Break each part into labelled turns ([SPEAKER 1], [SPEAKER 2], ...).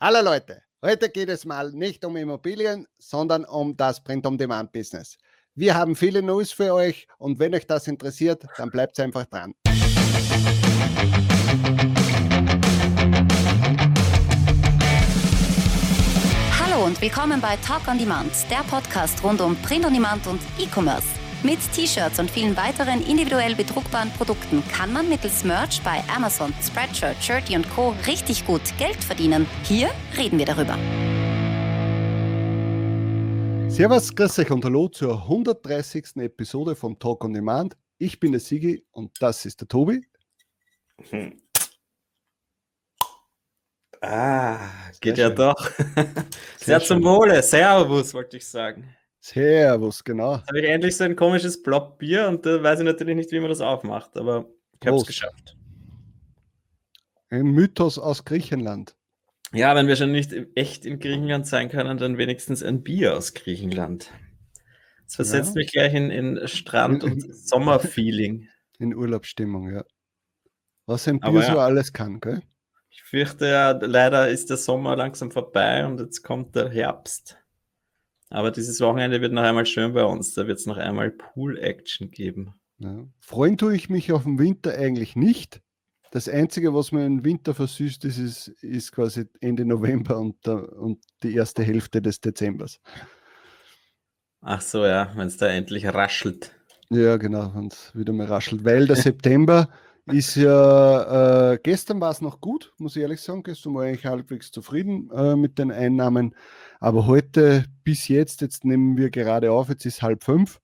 [SPEAKER 1] Hallo Leute, heute geht es mal nicht um Immobilien, sondern um das Print-on-Demand-Business. Wir haben viele News für euch und wenn euch das interessiert, dann bleibt einfach dran.
[SPEAKER 2] Hallo und willkommen bei Talk on Demand, der Podcast rund um Print on Demand und E-Commerce. Mit T-Shirts und vielen weiteren individuell bedruckbaren Produkten kann man mittels Merch bei Amazon, Spreadshirt, Shirty und Co. richtig gut Geld verdienen. Hier reden wir darüber.
[SPEAKER 1] Servus, grüß euch und hallo zur 130. Episode von Talk on Demand. Ich bin der Sigi und das ist der Tobi.
[SPEAKER 3] Hm. Ah, geht ja doch. Sehr, Sehr zum Wohle. Servus, wollte ich sagen.
[SPEAKER 1] Servus, genau.
[SPEAKER 3] Jetzt habe ich endlich so ein komisches Blockbier und da weiß ich natürlich nicht, wie man das aufmacht, aber ich habe es geschafft.
[SPEAKER 1] Ein Mythos aus Griechenland.
[SPEAKER 3] Ja, wenn wir schon nicht echt in Griechenland sein können, dann wenigstens ein Bier aus Griechenland. Das versetzt ja. mich gleich in, in Strand- und Sommerfeeling.
[SPEAKER 1] In Urlaubsstimmung, ja. Was ein Bier ja, so alles kann, gell?
[SPEAKER 3] Ich fürchte ja, leider ist der Sommer langsam vorbei und jetzt kommt der Herbst. Aber dieses Wochenende wird noch einmal schön bei uns. Da wird es noch einmal Pool-Action geben.
[SPEAKER 1] Ja. Freuen tue ich mich auf den Winter eigentlich nicht. Das Einzige, was mir im Winter versüßt, ist, ist, ist quasi Ende November und, und die erste Hälfte des Dezembers.
[SPEAKER 3] Ach so, ja, wenn es da endlich raschelt.
[SPEAKER 1] Ja, genau, wenn es wieder mal raschelt. Weil der September ist ja, äh, gestern war es noch gut, muss ich ehrlich sagen. Gestern war ich halbwegs zufrieden äh, mit den Einnahmen. Aber heute bis jetzt, jetzt nehmen wir gerade auf, jetzt ist halb fünf.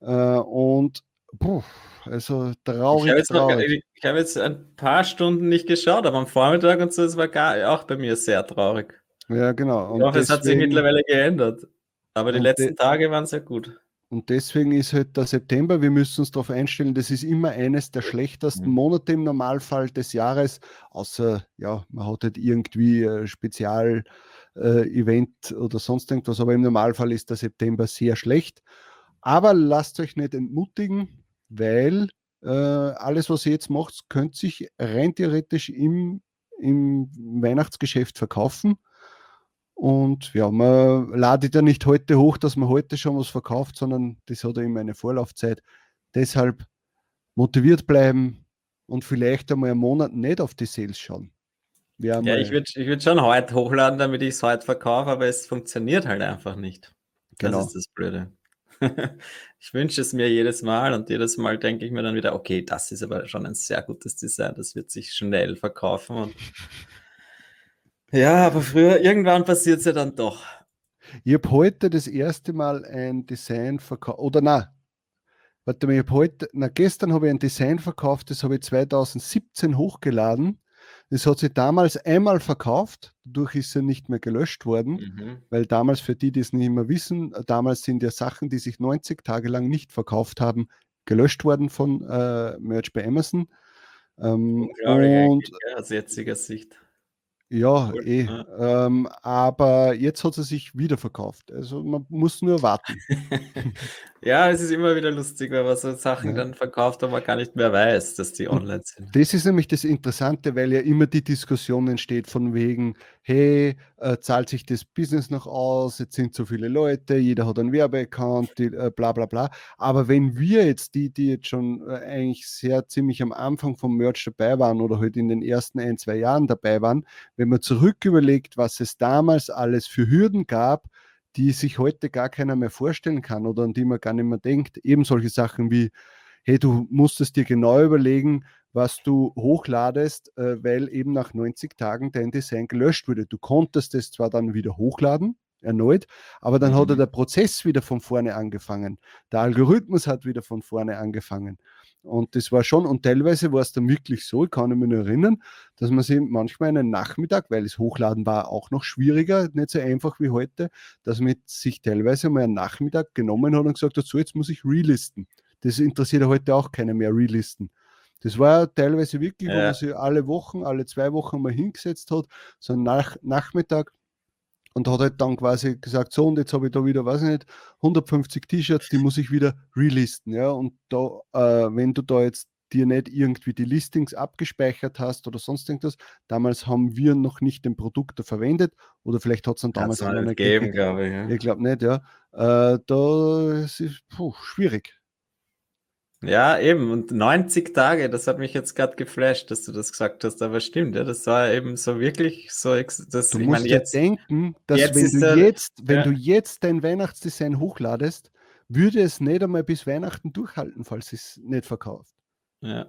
[SPEAKER 1] Äh, und puh, also traurig. Ich habe jetzt,
[SPEAKER 3] traurig. hab jetzt, ein paar Stunden nicht geschaut, aber am Vormittag und so, es war gar, auch bei mir sehr traurig.
[SPEAKER 1] Ja, genau.
[SPEAKER 3] Und ich hoffe, es hat sich mittlerweile geändert. Aber die letzten Tage waren sehr gut.
[SPEAKER 1] Und deswegen ist halt der September, wir müssen uns darauf einstellen, das ist immer eines der schlechtesten mhm. Monate im Normalfall des Jahres, außer, ja, man hat halt irgendwie ein Spezial-Event äh, oder sonst irgendwas, aber im Normalfall ist der September sehr schlecht. Aber lasst euch nicht entmutigen, weil äh, alles, was ihr jetzt macht, könnte sich rein theoretisch im, im Weihnachtsgeschäft verkaufen. Und ja, man ladet ja nicht heute hoch, dass man heute schon was verkauft, sondern das hat ja immer eine Vorlaufzeit. Deshalb motiviert bleiben und vielleicht einmal einen Monat nicht auf die Sales schauen.
[SPEAKER 3] ja, ich würde ich würd schon heute hochladen, damit ich es heute verkaufe, aber es funktioniert halt einfach nicht. Genau. Das ist das Blöde. ich wünsche es mir jedes Mal und jedes Mal denke ich mir dann wieder, okay, das ist aber schon ein sehr gutes Design, das wird sich schnell verkaufen und ja, aber früher, irgendwann passiert es ja dann doch.
[SPEAKER 1] Ich habe heute das erste Mal ein Design verkauft, oder na, warte mal, ich habe heute, na, gestern habe ich ein Design verkauft, das habe ich 2017 hochgeladen. Das hat sich damals einmal verkauft, dadurch ist er nicht mehr gelöscht worden, mhm. weil damals, für die, die es nicht mehr wissen, damals sind ja Sachen, die sich 90 Tage lang nicht verkauft haben, gelöscht worden von äh, Merch bei Amazon.
[SPEAKER 3] Ähm, und aus jetziger Sicht.
[SPEAKER 1] Ja, eh. Ähm, aber jetzt hat sie sich wieder verkauft. Also man muss nur warten.
[SPEAKER 3] ja, es ist immer wieder lustig, wenn man so Sachen ja. dann verkauft, aber man gar nicht mehr weiß, dass die online sind.
[SPEAKER 1] Das ist nämlich das Interessante, weil ja immer die Diskussion entsteht von wegen, hey, äh, zahlt sich das Business noch aus, jetzt sind so viele Leute, jeder hat einen Werbeaccount, die, äh, bla bla bla. Aber wenn wir jetzt, die, die jetzt schon äh, eigentlich sehr ziemlich am Anfang vom Merch dabei waren oder halt in den ersten ein, zwei Jahren dabei waren, wenn man zurück überlegt, was es damals alles für Hürden gab, die sich heute gar keiner mehr vorstellen kann oder an die man gar nicht mehr denkt, eben solche Sachen wie, hey, du musst es dir genau überlegen, was du hochladest, äh, weil eben nach 90 Tagen dein Design gelöscht wurde. Du konntest es zwar dann wieder hochladen, erneut, aber dann mhm. hat der Prozess wieder von vorne angefangen. Der Algorithmus hat wieder von vorne angefangen. Und das war schon, und teilweise war es dann wirklich so, ich kann mich nur erinnern, dass man sich manchmal einen Nachmittag, weil das Hochladen war auch noch schwieriger, nicht so einfach wie heute, dass man sich teilweise mal einen Nachmittag genommen hat und gesagt hat, so jetzt muss ich relisten. Das interessiert heute auch keiner mehr, relisten. Das war teilweise wirklich, ja. wo man sich alle Wochen, alle zwei Wochen mal hingesetzt hat, so ein Nach Nachmittag und hat halt dann quasi gesagt, so und jetzt habe ich da wieder, weiß ich nicht, 150 T-Shirts, die muss ich wieder relisten, ja, und da, äh, wenn du da jetzt dir nicht irgendwie die Listings abgespeichert hast oder sonst irgendwas. Damals haben wir noch nicht den Produkte verwendet oder vielleicht hat es dann damals
[SPEAKER 3] nicht gegeben, glaube ich.
[SPEAKER 1] Ja. Ich glaube nicht, ja. Äh, da ist es schwierig.
[SPEAKER 3] Ja, eben. Und 90 Tage, das hat mich jetzt gerade geflasht, dass du das gesagt hast, aber stimmt, ja, das war eben so wirklich so. Das,
[SPEAKER 1] du ich musst meine, jetzt, denken, dass jetzt wenn, du, der, jetzt, wenn ja. du jetzt dein Weihnachtsdesign hochladest, würde es nicht einmal bis Weihnachten durchhalten, falls es nicht verkauft.
[SPEAKER 3] Ja.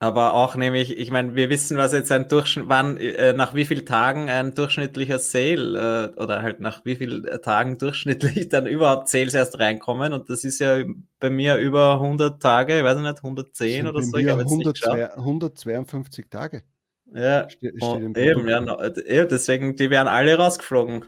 [SPEAKER 3] Aber auch nämlich, ich meine, wir wissen, was jetzt ein Durchschnitt, wann, äh, nach wie vielen Tagen ein durchschnittlicher Sale äh, oder halt nach wie vielen Tagen durchschnittlich dann überhaupt Sales erst reinkommen. Und das ist ja bei mir über 100 Tage, ich weiß nicht, 110 oder so.
[SPEAKER 1] Ich 102, 152 Tage.
[SPEAKER 3] Ja, Ste steht eben, ja, deswegen, die werden alle rausgeflogen.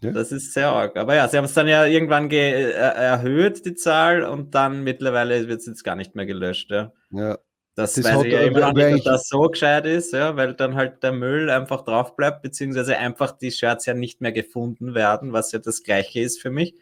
[SPEAKER 3] Ja. Das ist sehr arg. Aber ja, sie haben es dann ja irgendwann äh, erhöht, die Zahl, und dann mittlerweile wird es jetzt gar nicht mehr gelöscht. Ja.
[SPEAKER 1] ja.
[SPEAKER 3] Das, das weiß ich ja immer nicht, ob das so gescheit ist, ja, weil dann halt der Müll einfach drauf bleibt, beziehungsweise einfach die Shirts ja nicht mehr gefunden werden, was ja das Gleiche ist für mich.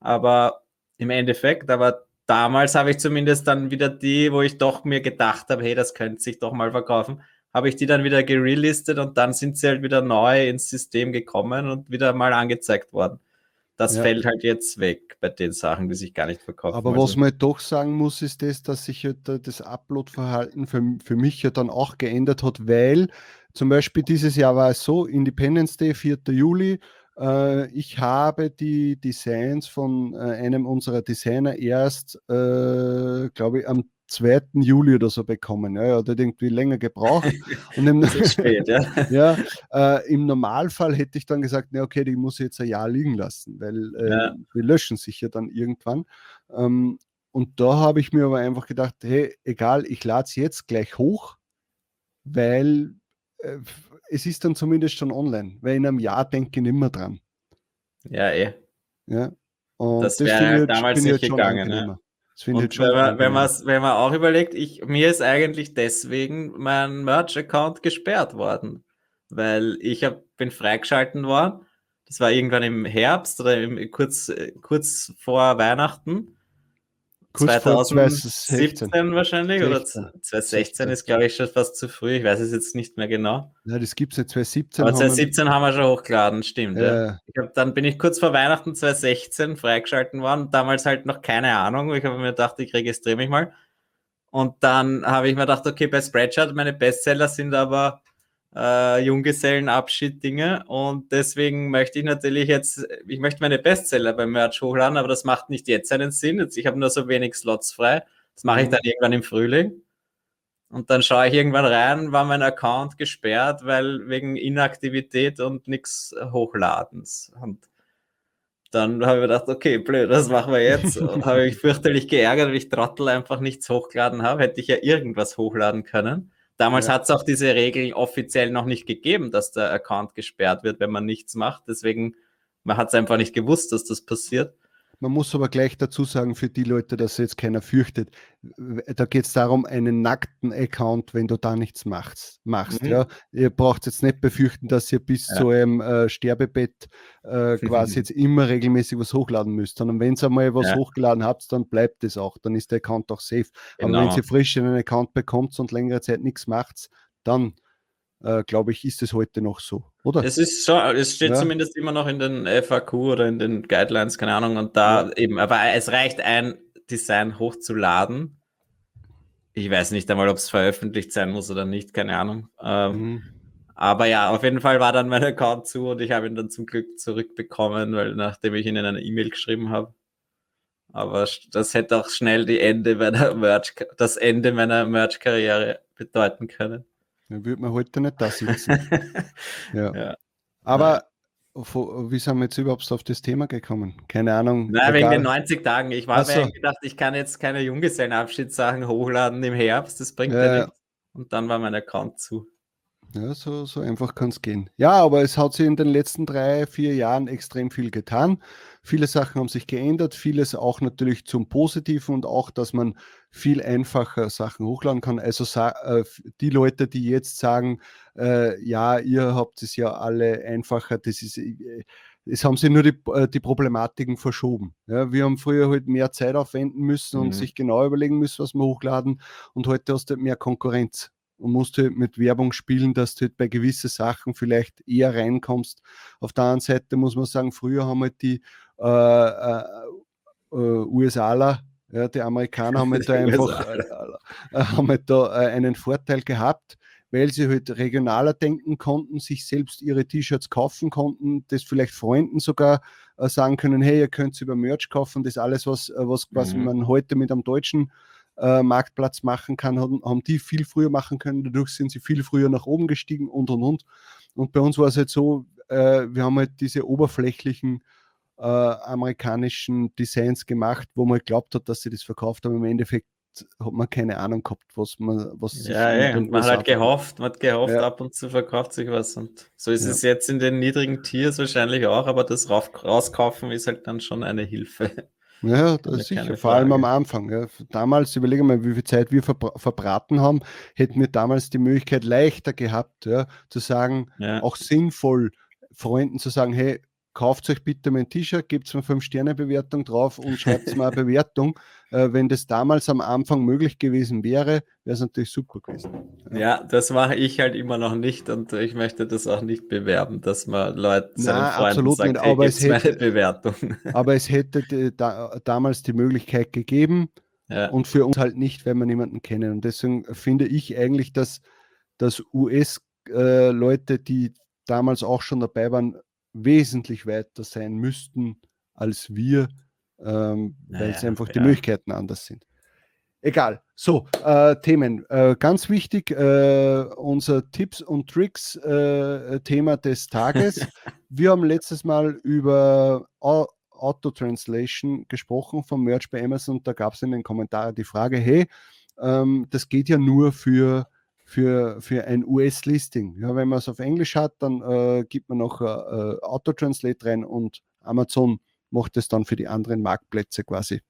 [SPEAKER 3] Aber im Endeffekt, aber damals habe ich zumindest dann wieder die, wo ich doch mir gedacht habe, hey, das könnte sich doch mal verkaufen habe ich die dann wieder gerelistet und dann sind sie halt wieder neu ins System gekommen und wieder mal angezeigt worden. Das ja. fällt halt jetzt weg bei den Sachen, die sich gar nicht verkaufen.
[SPEAKER 1] Aber also. was man doch sagen muss, ist das, dass sich halt das Upload-Verhalten für, für mich ja dann auch geändert hat, weil zum Beispiel dieses Jahr war es so, Independence Day, 4. Juli, äh, ich habe die Designs von äh, einem unserer Designer erst, äh, glaube ich, am 2. Juli oder so bekommen. Ja, er hat irgendwie länger gebraucht. Und im, spät, ja. ja äh, Im Normalfall hätte ich dann gesagt, na okay, die muss ich jetzt ein Jahr liegen lassen, weil äh, ja. wir löschen sich ja dann irgendwann. Ähm, und da habe ich mir aber einfach gedacht, hey, egal, ich lade es jetzt gleich hoch, weil äh, es ist dann zumindest schon online, weil in einem Jahr denke ich nicht mehr dran.
[SPEAKER 3] Ja, eh.
[SPEAKER 1] Ja.
[SPEAKER 3] Und das wäre halt damals nicht gegangen. Ja. Schon. Wenn man, wenn, wenn man auch überlegt, ich, mir ist eigentlich deswegen mein Merch-Account gesperrt worden, weil ich hab, bin freigeschalten worden. Das war irgendwann im Herbst oder im, kurz, kurz vor Weihnachten. Kurz 2017 wahrscheinlich 16. oder 2016 ist, glaube ich, schon fast zu früh. Ich weiß es jetzt nicht mehr genau.
[SPEAKER 1] Ja, das gibt es ja 2017.
[SPEAKER 3] Aber 2017 haben wir, haben wir schon hochgeladen, stimmt. Äh, ja. hab, dann bin ich kurz vor Weihnachten 2016 freigeschalten worden. Damals halt noch keine Ahnung. Ich habe mir gedacht, ich registriere mich mal. Und dann habe ich mir gedacht, okay, bei Spreadshirt, meine Bestseller sind aber äh, Junggesellenabschied-Dinge und deswegen möchte ich natürlich jetzt, ich möchte meine Bestseller beim Merch hochladen, aber das macht nicht jetzt einen Sinn. Jetzt, ich habe nur so wenig Slots frei. Das mache ich mhm. dann irgendwann im Frühling. Und dann schaue ich irgendwann rein, war mein Account gesperrt, weil wegen Inaktivität und nichts Hochladens. Und dann habe ich gedacht, okay, blöd, das machen wir jetzt. Und habe ich fürchterlich geärgert, weil ich Trottel einfach nichts hochgeladen habe. Hätte ich ja irgendwas hochladen können. Damals ja. hat es auch diese Regeln offiziell noch nicht gegeben, dass der Account gesperrt wird, wenn man nichts macht. Deswegen, man hat es einfach nicht gewusst, dass das passiert.
[SPEAKER 1] Man muss aber gleich dazu sagen, für die Leute, dass jetzt keiner fürchtet, da geht es darum, einen nackten Account, wenn du da nichts machst. machst mhm. ja. Ihr braucht jetzt nicht befürchten, dass ihr bis ja. zu eurem äh, Sterbebett äh, quasi jetzt immer regelmäßig was hochladen müsst, sondern wenn ihr einmal was ja. hochgeladen habt, dann bleibt es auch, dann ist der Account auch safe. Genau. Aber wenn ihr frisch einen Account bekommt und längere Zeit nichts macht, dann äh, glaube ich, ist es heute noch so, oder?
[SPEAKER 3] Es ist schon, es steht ja. zumindest immer noch in den FAQ oder in den Guidelines, keine Ahnung, und da ja. eben, aber es reicht ein Design hochzuladen. Ich weiß nicht einmal, ob es veröffentlicht sein muss oder nicht, keine Ahnung. Ähm, mhm. Aber ja, auf jeden Fall war dann mein Account zu und ich habe ihn dann zum Glück zurückbekommen, weil nachdem ich ihnen eine E-Mail geschrieben habe. Aber das hätte auch schnell die Ende meiner Merch, das Ende meiner Merch-Karriere bedeuten können.
[SPEAKER 1] Dann würde man heute nicht da sitzen. ja. ja. Aber wie sind wir jetzt überhaupt auf das Thema gekommen? Keine Ahnung.
[SPEAKER 3] Nein, wegen den 90 Tagen. Ich war so. mir gedacht, ich kann jetzt keine Junggesellenabschiedssachen hochladen im Herbst. Das bringt ja, ja nichts. Und dann war mein Account zu.
[SPEAKER 1] Ja, so, so einfach kann es gehen. Ja, aber es hat sich in den letzten drei, vier Jahren extrem viel getan. Viele Sachen haben sich geändert, vieles auch natürlich zum Positiven und auch, dass man viel einfacher Sachen hochladen kann. Also äh, die Leute, die jetzt sagen, äh, ja, ihr habt es ja alle einfacher, das ist, äh, es haben sich nur die, äh, die Problematiken verschoben. Ja, wir haben früher halt mehr Zeit aufwenden müssen mhm. und sich genau überlegen müssen, was wir hochladen. Und heute hast du halt mehr Konkurrenz und musst halt mit Werbung spielen, dass du halt bei gewissen Sachen vielleicht eher reinkommst. Auf der anderen Seite muss man sagen, früher haben halt die äh, äh, äh USAler ja, die Amerikaner haben halt da einfach äh, äh, haben halt da äh, einen Vorteil gehabt, weil sie halt regionaler denken konnten, sich selbst ihre T-Shirts kaufen konnten, das vielleicht Freunden sogar sagen können, hey, ihr könnt über Merch kaufen, das alles, was, was quasi mhm. man heute mit einem deutschen äh, Marktplatz machen kann, haben, haben, die viel früher machen können, dadurch sind sie viel früher nach oben gestiegen und und und. Und bei uns war es halt so, äh, wir haben halt diese oberflächlichen äh, amerikanischen Designs gemacht, wo man geglaubt hat, dass sie das verkauft haben. Im Endeffekt hat man keine Ahnung gehabt, was man, was
[SPEAKER 3] Ja, ja, und man hat halt gehofft, man hat gehofft, ja. ab und zu verkauft sich was. Und so ist ja. es jetzt in den niedrigen Tiers wahrscheinlich auch, aber das rauskaufen ist halt dann schon eine Hilfe.
[SPEAKER 1] Ja, das ist sicher, vor allem am Anfang. Ja. Damals, überlege mal, wie viel Zeit wir verbra verbraten haben, hätten wir damals die Möglichkeit leichter gehabt, ja, zu sagen, ja. auch sinnvoll Freunden zu sagen, hey, kauft euch bitte mein T-Shirt, gebt mir 5-Sterne-Bewertung drauf und schreibt mir eine Bewertung. Äh, wenn das damals am Anfang möglich gewesen wäre, wäre es natürlich super gewesen.
[SPEAKER 3] Ja. ja. das mache ich halt immer noch nicht und ich möchte das auch nicht bewerben, dass man Leute
[SPEAKER 1] seinen Freunden absolut sagt, nicht, aber, es hätte, Bewertung. aber es hätte die, da, damals die Möglichkeit gegeben ja. und für uns halt nicht, wenn wir niemanden kennen. Und deswegen finde ich eigentlich, dass, dass US-Leute, äh, die damals auch schon dabei waren, wesentlich weiter sein müssten als wir, ähm, naja, weil es einfach ja. die Möglichkeiten anders sind. Egal. So, äh, Themen. Äh, ganz wichtig, äh, unser Tipps und Tricks äh, Thema des Tages. Wir haben letztes Mal über Auto-Translation gesprochen vom Merch bei Amazon. Da gab es in den Kommentaren die Frage, hey, ähm, das geht ja nur für für, für ein US-Listing. Ja, wenn man es auf Englisch hat, dann äh, gibt man noch äh, äh, Auto-Translate rein und Amazon macht es dann für die anderen Marktplätze quasi,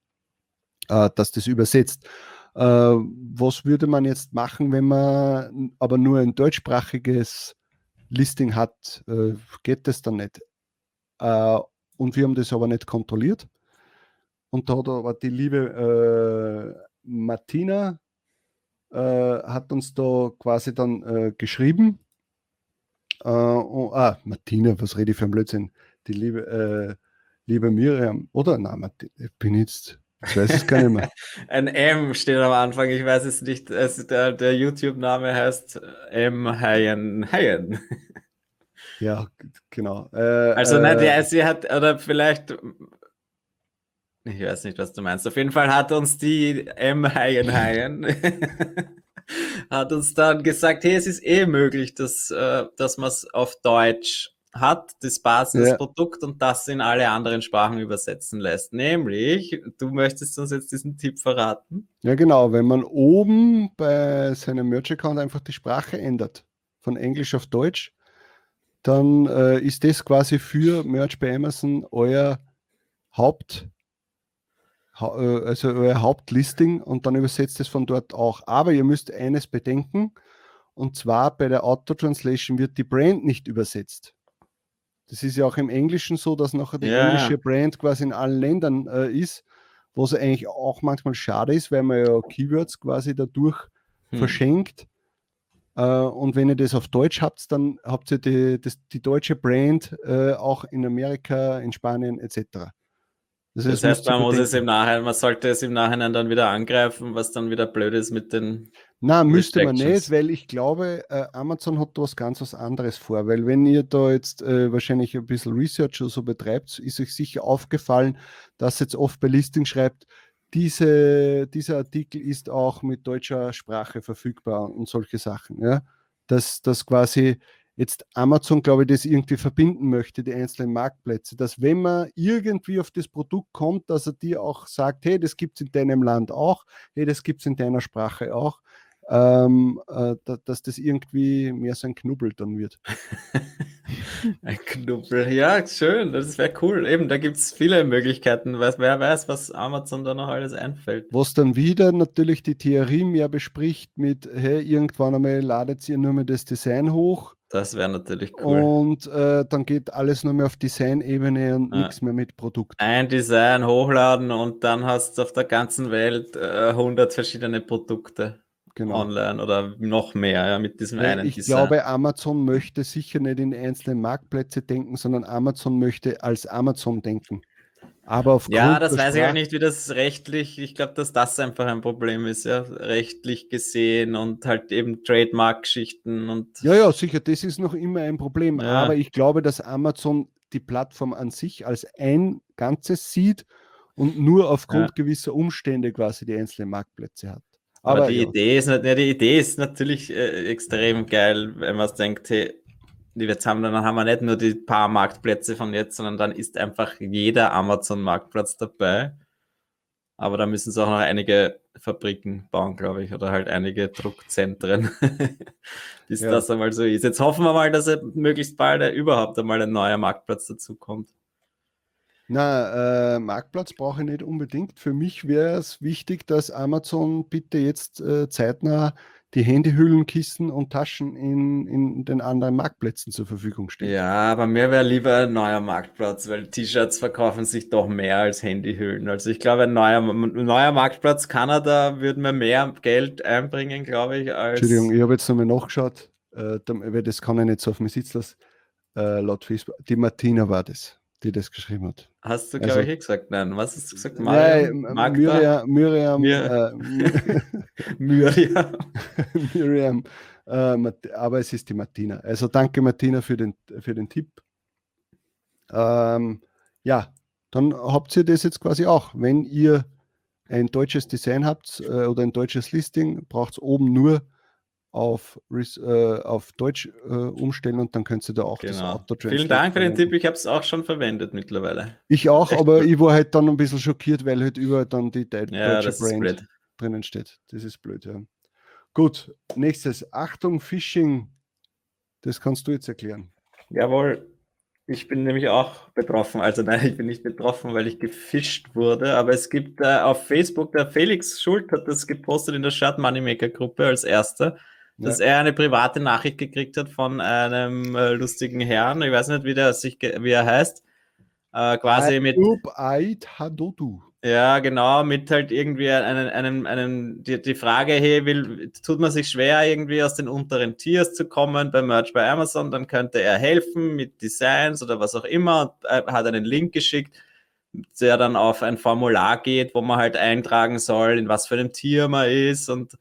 [SPEAKER 1] äh, dass das übersetzt. Äh, was würde man jetzt machen, wenn man aber nur ein deutschsprachiges Listing hat? Äh, geht das dann nicht? und wir haben das aber nicht kontrolliert. Und da hat aber die liebe Martina äh, hat uns da quasi dann äh, geschrieben. Äh, oh, ah, Martina, was rede ich für ein Blödsinn? Die liebe, äh, liebe Miriam, oder? Nein, Martina, ich bin jetzt, ich weiß es gar nicht mehr.
[SPEAKER 3] ein M steht am Anfang, ich weiß es nicht. Es, der, der YouTube-Name heißt M. Hayen. Hayen.
[SPEAKER 1] ja, genau.
[SPEAKER 3] Äh, also, nein, die, äh, sie hat, oder vielleicht ich weiß nicht, was du meinst. Auf jeden Fall hat uns die M. Hayen hat uns dann gesagt, hey, es ist eh möglich, dass, äh, dass man es auf Deutsch hat, das Basisprodukt ja. und das in alle anderen Sprachen übersetzen lässt. Nämlich, du möchtest uns jetzt diesen Tipp verraten?
[SPEAKER 1] Ja, genau. Wenn man oben bei seinem Merch-Account einfach die Sprache ändert, von Englisch auf Deutsch, dann äh, ist das quasi für Merch bei Amazon euer Haupt- also euer Hauptlisting und dann übersetzt es von dort auch. Aber ihr müsst eines bedenken, und zwar bei der Auto-Translation wird die Brand nicht übersetzt. Das ist ja auch im Englischen so, dass nachher die ja. englische Brand quasi in allen Ländern äh, ist, was eigentlich auch manchmal schade ist, weil man ja Keywords quasi dadurch hm. verschenkt. Äh, und wenn ihr das auf Deutsch habt, dann habt ihr die, das, die deutsche Brand äh, auch in Amerika, in Spanien etc.
[SPEAKER 3] Das, das heißt, man muss es im Nachhinein, man sollte es im Nachhinein dann wieder angreifen, was dann wieder blöd ist mit den.
[SPEAKER 1] Na, müsste man nicht, weil ich glaube, äh, Amazon hat da was ganz was anderes vor. Weil wenn ihr da jetzt äh, wahrscheinlich ein bisschen Research oder so betreibt, ist euch sicher aufgefallen, dass jetzt oft bei Listing schreibt, diese, dieser Artikel ist auch mit deutscher Sprache verfügbar und solche Sachen. Ja? Dass das quasi jetzt Amazon, glaube ich, das irgendwie verbinden möchte, die einzelnen Marktplätze, dass wenn man irgendwie auf das Produkt kommt, dass er dir auch sagt, hey, das gibt es in deinem Land auch, hey, das gibt es in deiner Sprache auch, ähm, äh, da, dass das irgendwie mehr so ein Knubbel dann wird.
[SPEAKER 3] ein Knubbel, ja, schön, das wäre cool. Eben, da gibt es viele Möglichkeiten, weiß, wer weiß, was Amazon da noch alles einfällt.
[SPEAKER 1] Was dann wieder natürlich die Theorie mehr bespricht mit, hey, irgendwann einmal ladet ihr nur mehr das Design hoch
[SPEAKER 3] Das wäre natürlich cool.
[SPEAKER 1] Und äh, dann geht alles nur mehr auf Design-Ebene und ja. nichts mehr mit Produkt.
[SPEAKER 3] Ein Design hochladen und dann hast du auf der ganzen Welt äh, 100 verschiedene Produkte genau. online oder noch mehr ja, mit diesem einen
[SPEAKER 1] ich Design. Ich glaube, Amazon möchte sicher nicht in einzelne Marktplätze denken, sondern Amazon möchte als Amazon denken. Aber aufgrund
[SPEAKER 3] ja, das weiß ich ja nicht, wie das rechtlich, ich glaube, dass das einfach ein Problem ist, ja, rechtlich gesehen und halt eben Trademark-Geschichten und.
[SPEAKER 1] Ja, ja, sicher, das ist noch immer ein Problem. Ja. Aber ich glaube, dass Amazon die Plattform an sich als ein Ganzes sieht und nur aufgrund ja. gewisser Umstände quasi die einzelnen Marktplätze hat.
[SPEAKER 3] Aber, Aber die, ja. Idee ist, ja, die Idee ist natürlich äh, extrem geil, wenn man denkt, hey, jetzt haben, dann haben wir nicht nur die paar Marktplätze von jetzt, sondern dann ist einfach jeder Amazon-Marktplatz dabei. Aber da müssen sie auch noch einige Fabriken bauen, glaube ich, oder halt einige Druckzentren, bis ja. das einmal so ist. Jetzt hoffen wir mal, dass möglichst bald überhaupt einmal ein neuer Marktplatz dazu kommt.
[SPEAKER 1] Na, äh, Marktplatz brauche ich nicht unbedingt. Für mich wäre es wichtig, dass Amazon bitte jetzt äh, zeitnah die Handyhüllen, Kissen und Taschen in, in den anderen Marktplätzen zur Verfügung stehen.
[SPEAKER 3] Ja, aber mir wäre lieber ein neuer Marktplatz, weil T-Shirts verkaufen sich doch mehr als Handyhüllen. Also ich glaube, ein neuer, ein neuer Marktplatz Kanada würde mir mehr Geld einbringen, glaube ich, als.
[SPEAKER 1] Entschuldigung, ich habe jetzt nochmal nachgeschaut, äh, das kann ich nicht so auf mich sitzen lassen. Äh, laut Facebook, die Martina war das die das geschrieben hat.
[SPEAKER 3] Hast du, glaube also, ich, eh gesagt? Nein, was hast du gesagt? Mariam,
[SPEAKER 1] Nein, Miriam, Miriam, Mir
[SPEAKER 3] äh, Miriam.
[SPEAKER 1] Miriam äh, aber es ist die Martina. Also danke Martina für den, für den Tipp. Ähm, ja, dann habt ihr das jetzt quasi auch. Wenn ihr ein deutsches Design habt äh, oder ein deutsches Listing, braucht es oben nur auf, äh, auf Deutsch äh, umstellen und dann könnt ihr da auch
[SPEAKER 3] genau. das Auto Vielen Dank für den Tipp, ich habe es auch schon verwendet mittlerweile.
[SPEAKER 1] Ich auch, Echt aber ich war halt dann ein bisschen schockiert, weil halt überall dann die De ja, deutsche Brand drinnen steht. Das ist blöd, ja. Gut, nächstes. Achtung, Phishing. Das kannst du jetzt erklären.
[SPEAKER 3] Jawohl. Ich bin nämlich auch betroffen. Also nein, ich bin nicht betroffen, weil ich gefischt wurde. Aber es gibt äh, auf Facebook, der Felix Schult hat das gepostet in der Shirt Moneymaker Gruppe als erster dass ja. er eine private Nachricht gekriegt hat von einem äh, lustigen Herrn, ich weiß nicht, wie, der sich, wie er heißt, äh, quasi mit... Ja, genau, mit halt irgendwie einem, einem, einem die, die Frage, hey, will, tut man sich schwer, irgendwie aus den unteren Tiers zu kommen beim Merch bei Amazon, dann könnte er helfen mit Designs oder was auch immer. Und hat einen Link geschickt, der dann auf ein Formular geht, wo man halt eintragen soll, in was für einem Tier man ist und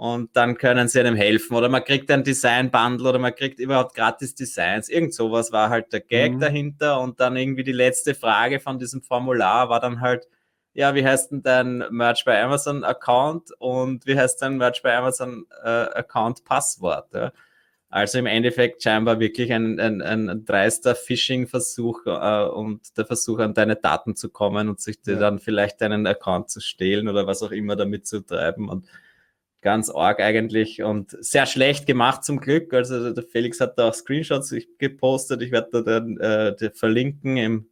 [SPEAKER 3] und dann können sie einem helfen. Oder man kriegt ein Design-Bundle oder man kriegt überhaupt gratis Designs. Irgend sowas war halt der Gag mhm. dahinter. Und dann irgendwie die letzte Frage von diesem Formular war dann halt, ja, wie heißt denn dein Merch bei Amazon Account und wie heißt dein Merch bei Amazon äh, Account Passwort? Ja? Also im Endeffekt scheinbar wirklich ein, ein, ein dreister Phishing-Versuch äh, und der Versuch, an deine Daten zu kommen und sich ja. dann vielleicht deinen Account zu stehlen oder was auch immer damit zu treiben. Und ganz arg eigentlich und sehr schlecht gemacht zum Glück. Also der Felix hat da auch Screenshots gepostet. Ich werde da dann äh, verlinken im,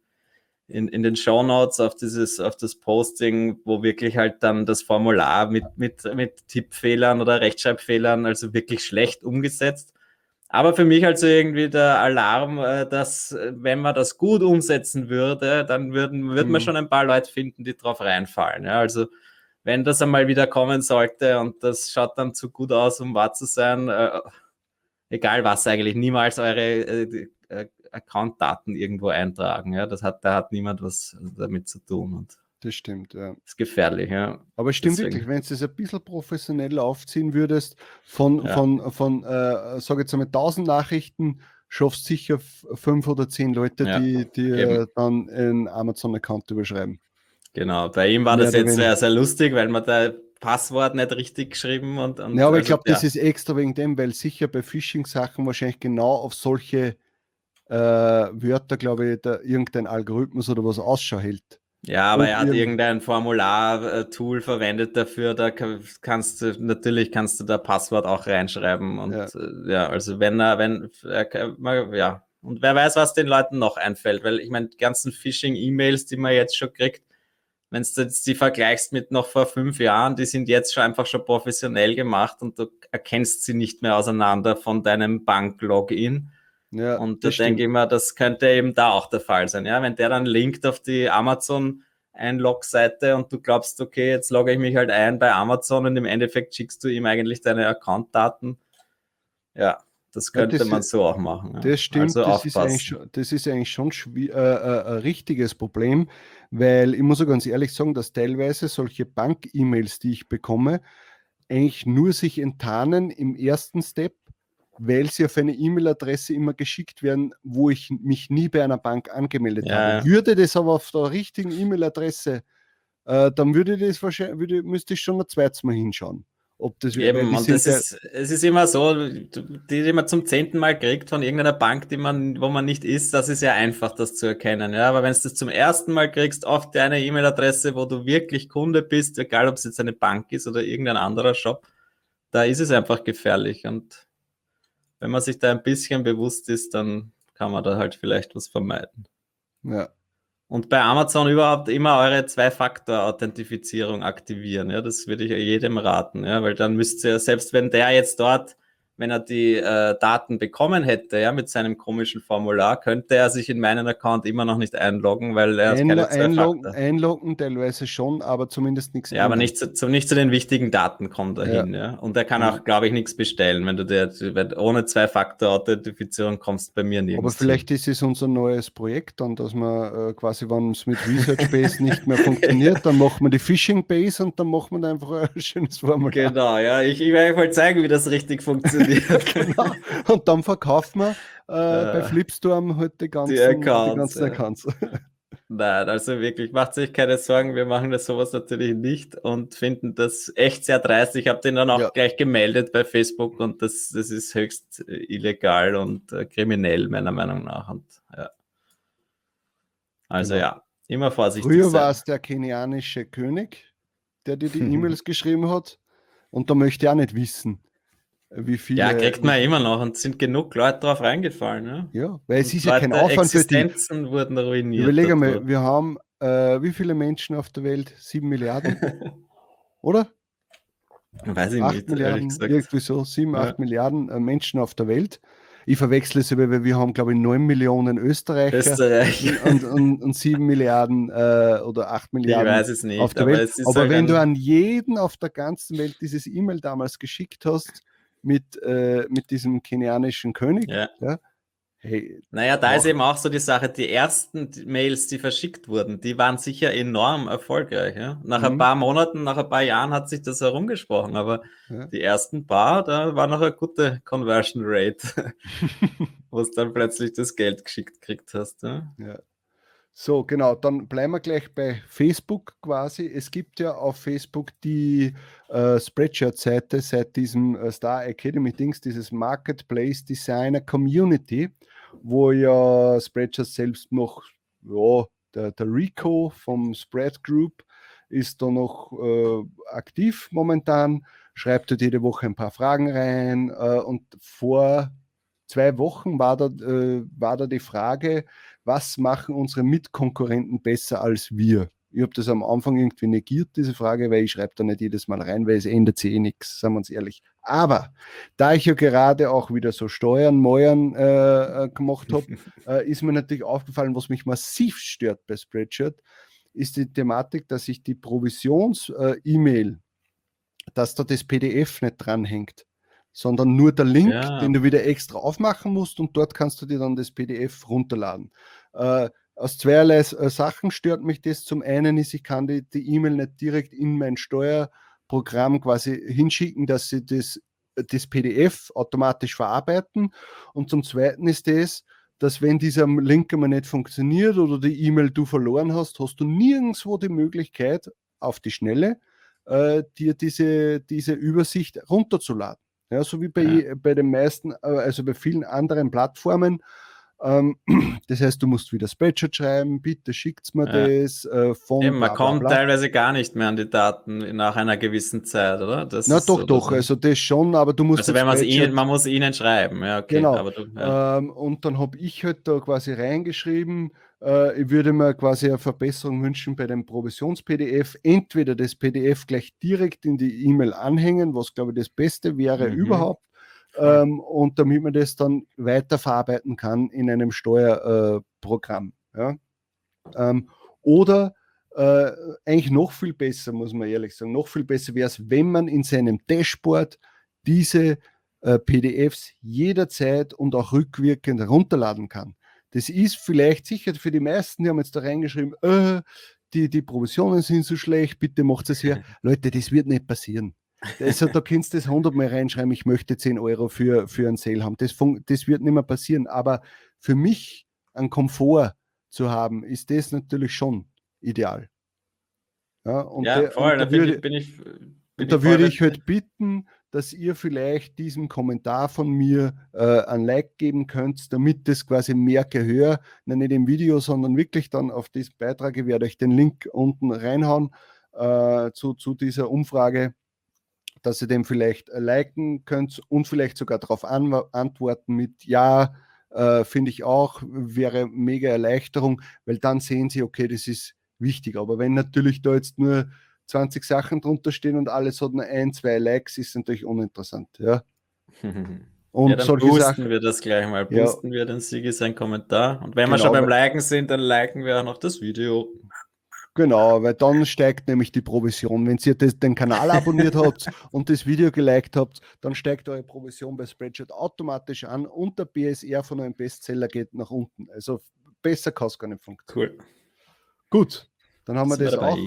[SPEAKER 3] in, in den Show Notes auf dieses, auf das Posting, wo wirklich halt dann das Formular mit, mit, mit Tippfehlern oder Rechtschreibfehlern, also wirklich schlecht umgesetzt. Aber für mich also irgendwie der Alarm, äh, dass äh, wenn man das gut umsetzen würde, dann würden, würden mhm. wir schon ein paar Leute finden, die drauf reinfallen. Ja, also wenn das einmal wieder kommen sollte und das schaut dann zu gut aus, um wahr zu sein, äh, egal was eigentlich, niemals eure äh, äh, Account-Daten irgendwo eintragen. Ja? Das hat, da hat niemand was damit zu tun. Und
[SPEAKER 1] das stimmt, ja.
[SPEAKER 3] ist gefährlich, ja.
[SPEAKER 1] Aber es stimmt Deswegen. wirklich, wenn du es ein bisschen professionell aufziehen würdest, von, ja. von, von äh, sage jetzt einmal 1000 Nachrichten, schaffst sicher fünf oder zehn Leute, ja. die, die äh, dann einen Amazon-Account überschreiben.
[SPEAKER 3] Genau, bei ihm war das jetzt sehr, sehr lustig, weil man da Passwort nicht richtig geschrieben und. und
[SPEAKER 1] ja, aber also, ich glaube, ja. das ist extra wegen dem, weil sicher bei Phishing-Sachen wahrscheinlich genau auf solche äh, Wörter, glaube ich, da irgendein Algorithmus oder was Ausschau hält.
[SPEAKER 3] Ja, aber und er hat irgendein Formular-Tool verwendet dafür, da kannst du, natürlich kannst du da Passwort auch reinschreiben und ja, äh, ja also wenn er, wenn, er, ja, und wer weiß, was den Leuten noch einfällt, weil ich meine, die ganzen Phishing-E-Mails, die man jetzt schon kriegt, wenn du jetzt die vergleichst mit noch vor fünf Jahren, die sind jetzt schon einfach schon professionell gemacht und du erkennst sie nicht mehr auseinander von deinem Bank-Login. Ja, und da denke ich mir, das könnte eben da auch der Fall sein. Ja, wenn der dann linkt auf die Amazon Einlog-Seite und du glaubst, okay, jetzt logge ich mich halt ein bei Amazon und im Endeffekt schickst du ihm eigentlich deine Account-Daten. Ja, das könnte ja, das man so auch machen.
[SPEAKER 1] Ja. Das stimmt, also das, ist eigentlich, das ist eigentlich schon äh, äh, ein richtiges Problem, weil ich muss auch ganz ehrlich sagen, dass teilweise solche Bank-E-Mails, die ich bekomme, eigentlich nur sich enttarnen im ersten Step, weil sie auf eine E-Mail-Adresse immer geschickt werden, wo ich mich nie bei einer Bank angemeldet ja. habe. Würde das aber auf der richtigen E-Mail-Adresse, äh, dann würde das wahrscheinlich, würde, müsste ich schon ein zweites Mal hinschauen. Ob das
[SPEAKER 3] Eben, und das ist, es ist immer so, die, die man zum zehnten Mal kriegt von irgendeiner Bank, die man, wo man nicht ist, das ist ja einfach, das zu erkennen. Ja, aber wenn du das zum ersten Mal kriegst auf deine E-Mail-Adresse, wo du wirklich Kunde bist, egal ob es jetzt eine Bank ist oder irgendein anderer Shop, da ist es einfach gefährlich. Und wenn man sich da ein bisschen bewusst ist, dann kann man da halt vielleicht was vermeiden. Ja. Und bei Amazon überhaupt immer eure Zwei-Faktor-Authentifizierung aktivieren. Ja, das würde ich jedem raten, ja, weil dann müsst ihr, selbst wenn der jetzt dort wenn er die äh, Daten bekommen hätte, ja, mit seinem komischen Formular, könnte er sich in meinen Account immer noch nicht einloggen, weil er
[SPEAKER 1] Einlo keine einloggen, einloggen teilweise schon, aber zumindest nichts.
[SPEAKER 3] Ja, ändern. aber nicht zu, zu, nicht zu den wichtigen Daten kommt er ja. hin, ja. Und er kann auch, glaube ich, nichts bestellen, wenn du dir, ohne Zwei-Faktor-Authentifizierung kommst bei mir nirgends.
[SPEAKER 1] Aber vielleicht ist es unser neues Projekt dann, dass man äh, quasi, wenn es mit Research Base nicht mehr funktioniert, dann machen wir die Phishing Base und dann machen wir einfach ein schönes Formular.
[SPEAKER 3] Genau, ja. Ich, ich werde euch zeigen, wie das richtig funktioniert.
[SPEAKER 1] genau. Und dann verkaufen wir äh, bei Flipstorm halt die ganzen, die Accounts. Die ganzen Accounts.
[SPEAKER 3] Nein, also wirklich, macht sich keine Sorgen, wir machen das sowas natürlich nicht und finden das echt sehr dreist. Ich habe den dann auch ja. gleich gemeldet bei Facebook und das, das ist höchst äh, illegal und äh, kriminell, meiner Meinung nach. Und, ja. Also genau. ja, immer vorsichtig.
[SPEAKER 1] Früher war es der kenianische König, der dir die E-Mails geschrieben hat und da möchte ich auch nicht wissen, wie viele.
[SPEAKER 3] Ja, kriegt man immer noch und sind genug Leute drauf reingefallen.
[SPEAKER 1] Ja, ja weil es ist ja kein Aufwand
[SPEAKER 3] für die. wurden ruiniert.
[SPEAKER 1] Überlege mal, wir haben äh, wie viele Menschen auf der Welt? Sieben Milliarden? Oder?
[SPEAKER 3] Weiß ich acht nicht.
[SPEAKER 1] Milliarden, irgendwie so, sieben, ja. acht Milliarden äh, Menschen auf der Welt. Ich verwechsle es, weil wir haben, glaube ich, neun Millionen Österreicher
[SPEAKER 3] Österreich.
[SPEAKER 1] und, und, und sieben Milliarden äh, oder acht Milliarden
[SPEAKER 3] ich weiß es nicht,
[SPEAKER 1] auf der Welt. Aber halt wenn du an jeden auf der ganzen Welt dieses E-Mail damals geschickt hast, mit, äh, mit diesem kenianischen König. Ja. ja.
[SPEAKER 3] Hey, naja, da ist eben auch so die Sache, die ersten Mails, die verschickt wurden, die waren sicher enorm erfolgreich. Ja? Nach mhm. ein paar Monaten, nach ein paar Jahren hat sich das herumgesprochen, aber ja. die ersten paar, da war noch eine gute Conversion Rate, wo du dann plötzlich das Geld geschickt kriegt hast. Ja? ja.
[SPEAKER 1] So, genau, dann bleiben wir gleich bei Facebook quasi. Es gibt ja auf Facebook die äh, Spreadshirt-Seite seit diesem äh, Star Academy-Dings, dieses Marketplace Designer Community, wo ja Spreadshirt selbst noch, ja, der, der Rico vom Spread Group ist da noch äh, aktiv momentan, schreibt dort jede Woche ein paar Fragen rein äh, und vor zwei Wochen war da, äh, war da die Frage, was machen unsere Mitkonkurrenten besser als wir? Ich habe das am Anfang irgendwie negiert, diese Frage, weil ich schreibe da nicht jedes Mal rein, weil es ändert sich eh nichts, sagen wir uns ehrlich. Aber da ich ja gerade auch wieder so Steuern, Mäuern äh, äh gemacht habe, äh, ist mir natürlich aufgefallen, was mich massiv stört bei Spreadshirt, ist die Thematik, dass ich die Provisions-E-Mail, äh, dass da das PDF nicht dranhängt sondern nur der Link, ja. den du wieder extra aufmachen musst und dort kannst du dir dann das PDF runterladen. Äh, aus zweierlei äh, Sachen stört mich das. Zum einen ist, ich kann die E-Mail nicht direkt in mein Steuerprogramm quasi hinschicken, dass sie das, das PDF automatisch verarbeiten. Und zum zweiten ist das, dass wenn dieser Link einmal nicht funktioniert oder die E-Mail du verloren hast, hast du nirgendwo die Möglichkeit, auf die Schnelle, äh, dir diese, diese Übersicht runterzuladen. Ja, so wie bei, ja. bei den meisten, äh, also bei vielen anderen Plattformen, Ähm, das heißt, du musst wieder Spreadshirt schreiben, bitte schickt mir ja. das.
[SPEAKER 3] Äh, von Eben, man bla, bla, kommt bla. teilweise gar nicht mehr an die Daten nach einer gewissen Zeit, oder?
[SPEAKER 1] Das Na doch, doch, so. also das schon, aber du musst.
[SPEAKER 3] Also wenn man es ihnen, man muss ihnen schreiben, ja, okay.
[SPEAKER 1] Genau. Du, ja. ähm, und dann habe ich halt da quasi reingeschrieben, äh, ich würde mir quasi eine Verbesserung wünschen bei dem Provisions-PDF. Entweder das PDF gleich direkt in die E-Mail anhängen, was glaube ich das Beste wäre mhm. überhaupt, ähm, und damit man das dann weiterverarbeiten kann in einem Steuerprogramm. Äh, ja? ähm, oder äh, eigentlich noch viel besser, muss man ehrlich sagen, noch viel besser wäre es, wenn man in seinem Dashboard diese äh, PDFs jederzeit und auch rückwirkend herunterladen kann. Das ist vielleicht sicher für die meisten, die haben jetzt da reingeschrieben, äh, die, die Provisionen sind so schlecht, bitte macht es her. Leute, das wird nicht passieren. Also, da kannst du das 100 Mal reinschreiben, ich möchte 10 Euro für, für einen Sale haben. Das, das wird nicht mehr passieren. Aber für mich einen Komfort zu haben, ist das natürlich schon ideal.
[SPEAKER 3] Ja, und ja, der, voll, und da, da würde, bin ich,
[SPEAKER 1] bin ich, da würde ich halt bitten, dass ihr vielleicht diesem Kommentar von mir äh, ein Like geben könnt, damit das quasi mehr Gehör, nicht im Video, sondern wirklich dann auf diesen Beitrag. Ich werde euch den Link unten reinhauen äh, zu, zu dieser Umfrage, dass ihr den vielleicht liken könnt und vielleicht sogar darauf an, antworten mit Ja, äh, finde ich auch, wäre mega Erleichterung, weil dann sehen sie, okay, das ist wichtig. Aber wenn natürlich da jetzt nur 20 Sachen drunter stehen und alles hat nur ein, zwei Likes, ist natürlich uninteressant. Ja.
[SPEAKER 3] Und ja, dann boosten Sachen, wir das gleich mal. Boosten ja. wir den Sigi sein Kommentar. Und wenn genau, wir schon beim Liken sind, dann liken wir auch noch das Video.
[SPEAKER 1] Genau, weil dann steigt nämlich die Provision. Wenn ihr das, den Kanal abonniert habt und das Video geliked habt, dann steigt eure Provision bei Spreadshirt automatisch an und der BSR von eurem Bestseller geht nach unten. Also besser kann es gar nicht funktionieren. Cool. Gut, dann haben wir das, das auch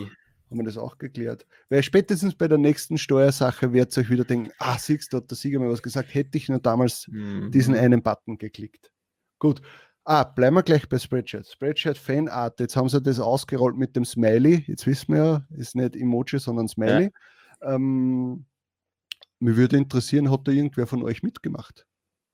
[SPEAKER 1] haben wir das auch geklärt. Weil spätestens bei der nächsten Steuersache wird euch wieder denken, ah, siehst du, hat der Sieger mal was gesagt, hätte ich nur damals mhm. diesen einen Button geklickt. Gut. Ah, bleiben wir gleich bei Spreadshirt. Spreadshirt Fanart, jetzt haben sie das ausgerollt mit dem Smiley. Jetzt wissen wir ja, ist nicht Emoji, sondern Smiley. Ja. Ähm, mich würde interessieren, hat da irgendwer von euch mitgemacht?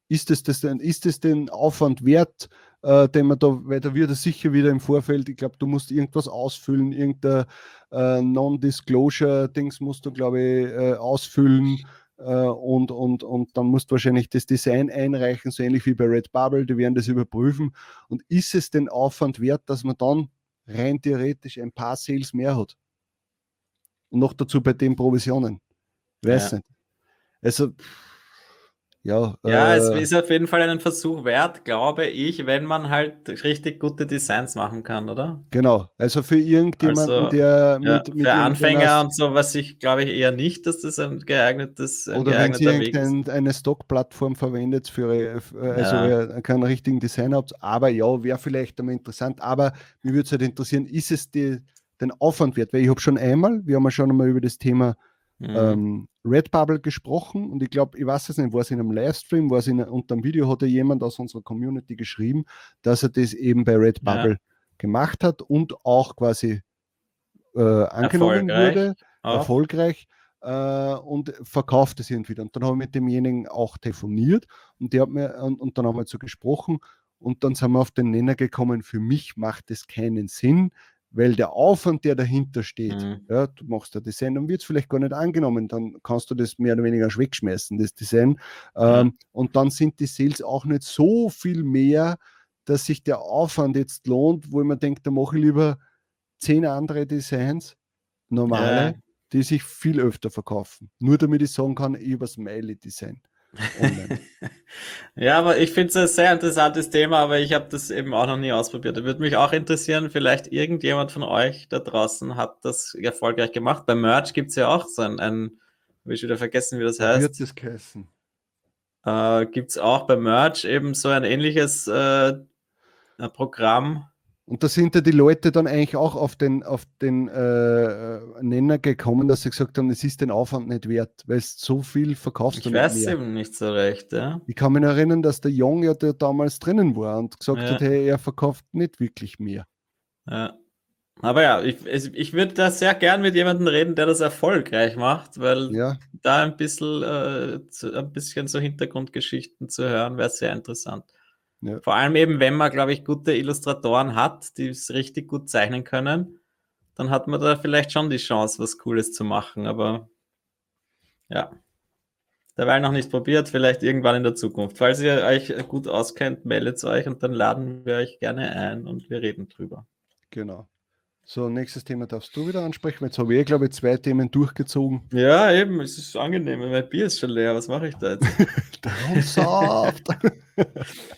[SPEAKER 1] Ist es, das denn, ist es den Aufwand wert, äh, den man da, weil da wird es sicher wieder im Vorfeld, ich glaube, du musst irgendwas ausfüllen, irgendein äh, Non-Disclosure-Dings musst du, glaube ich, äh, ausfüllen äh, und, und, und dann musst du wahrscheinlich das Design einreichen, so ähnlich wie bei Redbubble, die werden das überprüfen. Und ist es den Aufwand wert, dass man dann rein theoretisch ein paar Sales mehr hat? Und noch dazu bei den Provisionen. Weiß ja. nicht. Also, pff, ja,
[SPEAKER 3] ja äh, es ist auf jeden Fall einen Versuch wert, glaube ich, wenn man halt richtig gute Designs machen kann, oder?
[SPEAKER 1] Genau, also für irgendjemanden, also, der
[SPEAKER 3] mit, ja, mit Für Anfänger und so was ich glaube ich eher nicht, dass das ein geeignetes
[SPEAKER 1] ein Oder wenn sie irgendeine eine Stockplattform verwendet für, für also ja. keinen richtigen Design habt, aber ja, wäre vielleicht einmal interessant, aber mir würde es halt interessieren, ist es die, den Aufwand wert? Weil ich habe schon einmal, wir haben ja schon einmal über das Thema mhm. ähm, Redbubble gesprochen und ich glaube, ich weiß es nicht, war es in einem Livestream, war es in, unter einem Video, hat ja jemand aus unserer Community geschrieben, dass er das eben bei Redbubble ja. gemacht hat und auch quasi äh, angenommen erfolgreich. wurde, auch. erfolgreich äh, und verkauft es irgendwie. Und dann habe ich mit demjenigen auch telefoniert und der hat mir und, und dann haben wir so gesprochen und dann sind wir auf den Nenner gekommen, für mich macht es keinen Sinn, weil der Aufwand, der dahinter steht, mhm. ja, du machst ein Design und wird es vielleicht gar nicht angenommen, dann kannst du das mehr oder weniger wegschmeißen, das Design. Mhm. Ähm, und dann sind die Sales auch nicht so viel mehr, dass sich der Aufwand jetzt lohnt, wo man denkt, da mache ich lieber zehn andere Designs, normale, ja. die sich viel öfter verkaufen. Nur damit ich sagen kann, ich habe ein Smiley-Design.
[SPEAKER 3] ja, aber ich finde es ein sehr interessantes Thema, aber ich habe das eben auch noch nie ausprobiert. Würde mich auch interessieren, vielleicht irgendjemand von euch da draußen hat das erfolgreich gemacht. Beim Merch gibt es ja auch so ein, ein habe ich wieder vergessen, wie das heißt. Wird es geheißen? Äh, gibt es auch beim Merch eben so ein ähnliches äh, Programm,
[SPEAKER 1] und da sind ja die Leute dann eigentlich auch auf den, auf den äh, Nenner gekommen, dass sie gesagt haben, es ist den Aufwand nicht wert, weil es so viel verkauft
[SPEAKER 3] Ich weiß mehr. eben nicht so recht, ja.
[SPEAKER 1] Ich kann mich erinnern, dass der Jong ja der damals drinnen war und gesagt ja. hat, hey, er verkauft nicht wirklich mehr.
[SPEAKER 3] Ja. Aber ja, ich, ich würde da sehr gern mit jemandem reden, der das erfolgreich macht, weil ja. da ein bisschen, äh, ein bisschen so Hintergrundgeschichten zu hören, wäre sehr interessant. Ja. Vor allem eben, wenn man, glaube ich, gute Illustratoren hat, die es richtig gut zeichnen können, dann hat man da vielleicht schon die Chance, was Cooles zu machen. Aber ja, derweil noch nicht probiert, vielleicht irgendwann in der Zukunft. Falls ihr euch gut auskennt, meldet euch und dann laden wir euch gerne ein und wir reden drüber.
[SPEAKER 1] Genau. So, nächstes Thema darfst du wieder ansprechen. Jetzt habe ich, glaube ich, zwei Themen durchgezogen.
[SPEAKER 3] Ja, eben, es ist angenehm. Mein Bier ist schon leer. Was mache ich da jetzt? Saft.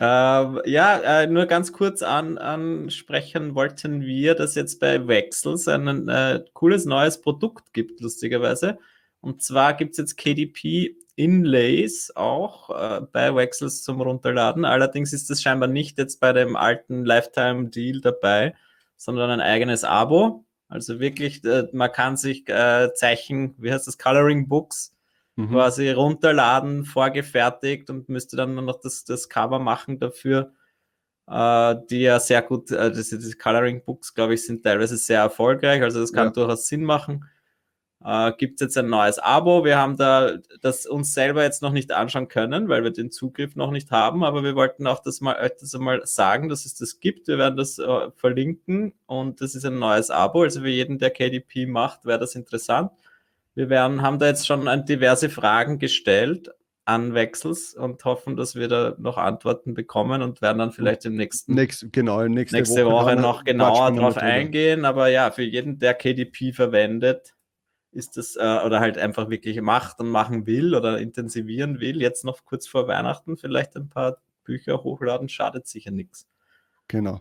[SPEAKER 3] ähm, ja, äh, nur ganz kurz an, ansprechen wollten wir, dass jetzt bei Wechsels ein äh, cooles neues Produkt gibt, lustigerweise. Und zwar gibt es jetzt KDP Inlays auch äh, bei Wechsels zum Runterladen. Allerdings ist das scheinbar nicht jetzt bei dem alten Lifetime Deal dabei sondern ein eigenes Abo. Also wirklich, äh, man kann sich äh, Zeichen, wie heißt das, Coloring Books mhm. quasi runterladen, vorgefertigt und müsste dann nur noch das, das Cover machen dafür, äh, die ja sehr gut, äh, diese, diese Coloring Books, glaube ich, sind teilweise sehr erfolgreich, also das kann ja. durchaus Sinn machen äh, gibt es jetzt ein neues Abo. Wir haben da das uns selber jetzt noch nicht anschauen können, weil wir den Zugriff noch nicht haben, aber wir wollten auch das mal das einmal sagen, dass es das gibt. Wir werden das äh, verlinken und das ist ein neues Abo. Also für jeden, der KDP macht, wäre das interessant. Wir werden, haben da jetzt schon diverse Fragen gestellt an Wechsels und hoffen, dass wir da noch Antworten bekommen und werden dann vielleicht im nächsten
[SPEAKER 1] Nächst, genau,
[SPEAKER 3] nächste, nächste Woche, Woche noch genauer drauf eingehen. Aber ja, für jeden, der KDP verwendet, ist das, äh, oder halt einfach wirklich macht und machen will oder intensivieren will, jetzt noch kurz vor Weihnachten vielleicht ein paar Bücher hochladen, schadet sicher nichts.
[SPEAKER 1] Genau.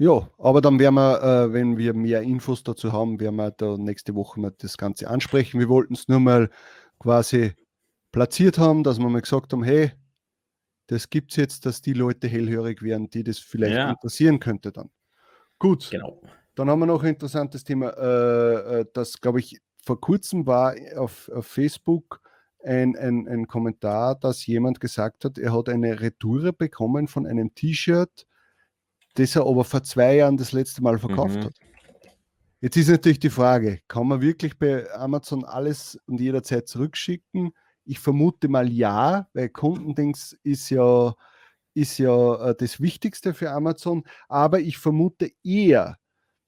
[SPEAKER 1] Ja, aber dann werden wir, äh, wenn wir mehr Infos dazu haben, werden wir da nächste Woche mal das Ganze ansprechen. Wir wollten es nur mal quasi platziert haben, dass wir mal gesagt haben, hey, das gibt es jetzt, dass die Leute hellhörig werden, die das vielleicht ja. interessieren könnte dann. Gut. Genau. Dann haben wir noch ein interessantes Thema, äh, äh das, glaube ich, vor kurzem war auf, auf Facebook ein, ein, ein, Kommentar, dass jemand gesagt hat, er hat eine Retoure bekommen von einem T-Shirt, das er aber vor zwei Jahren das letzte Mal verkauft mhm. hat. Jetzt ist natürlich die Frage, kann man wirklich bei Amazon alles und jederzeit zurückschicken? Ich vermute mal ja, weil Kundendings ist ja, ist ja äh, das Wichtigste für Amazon, aber ich vermute eher,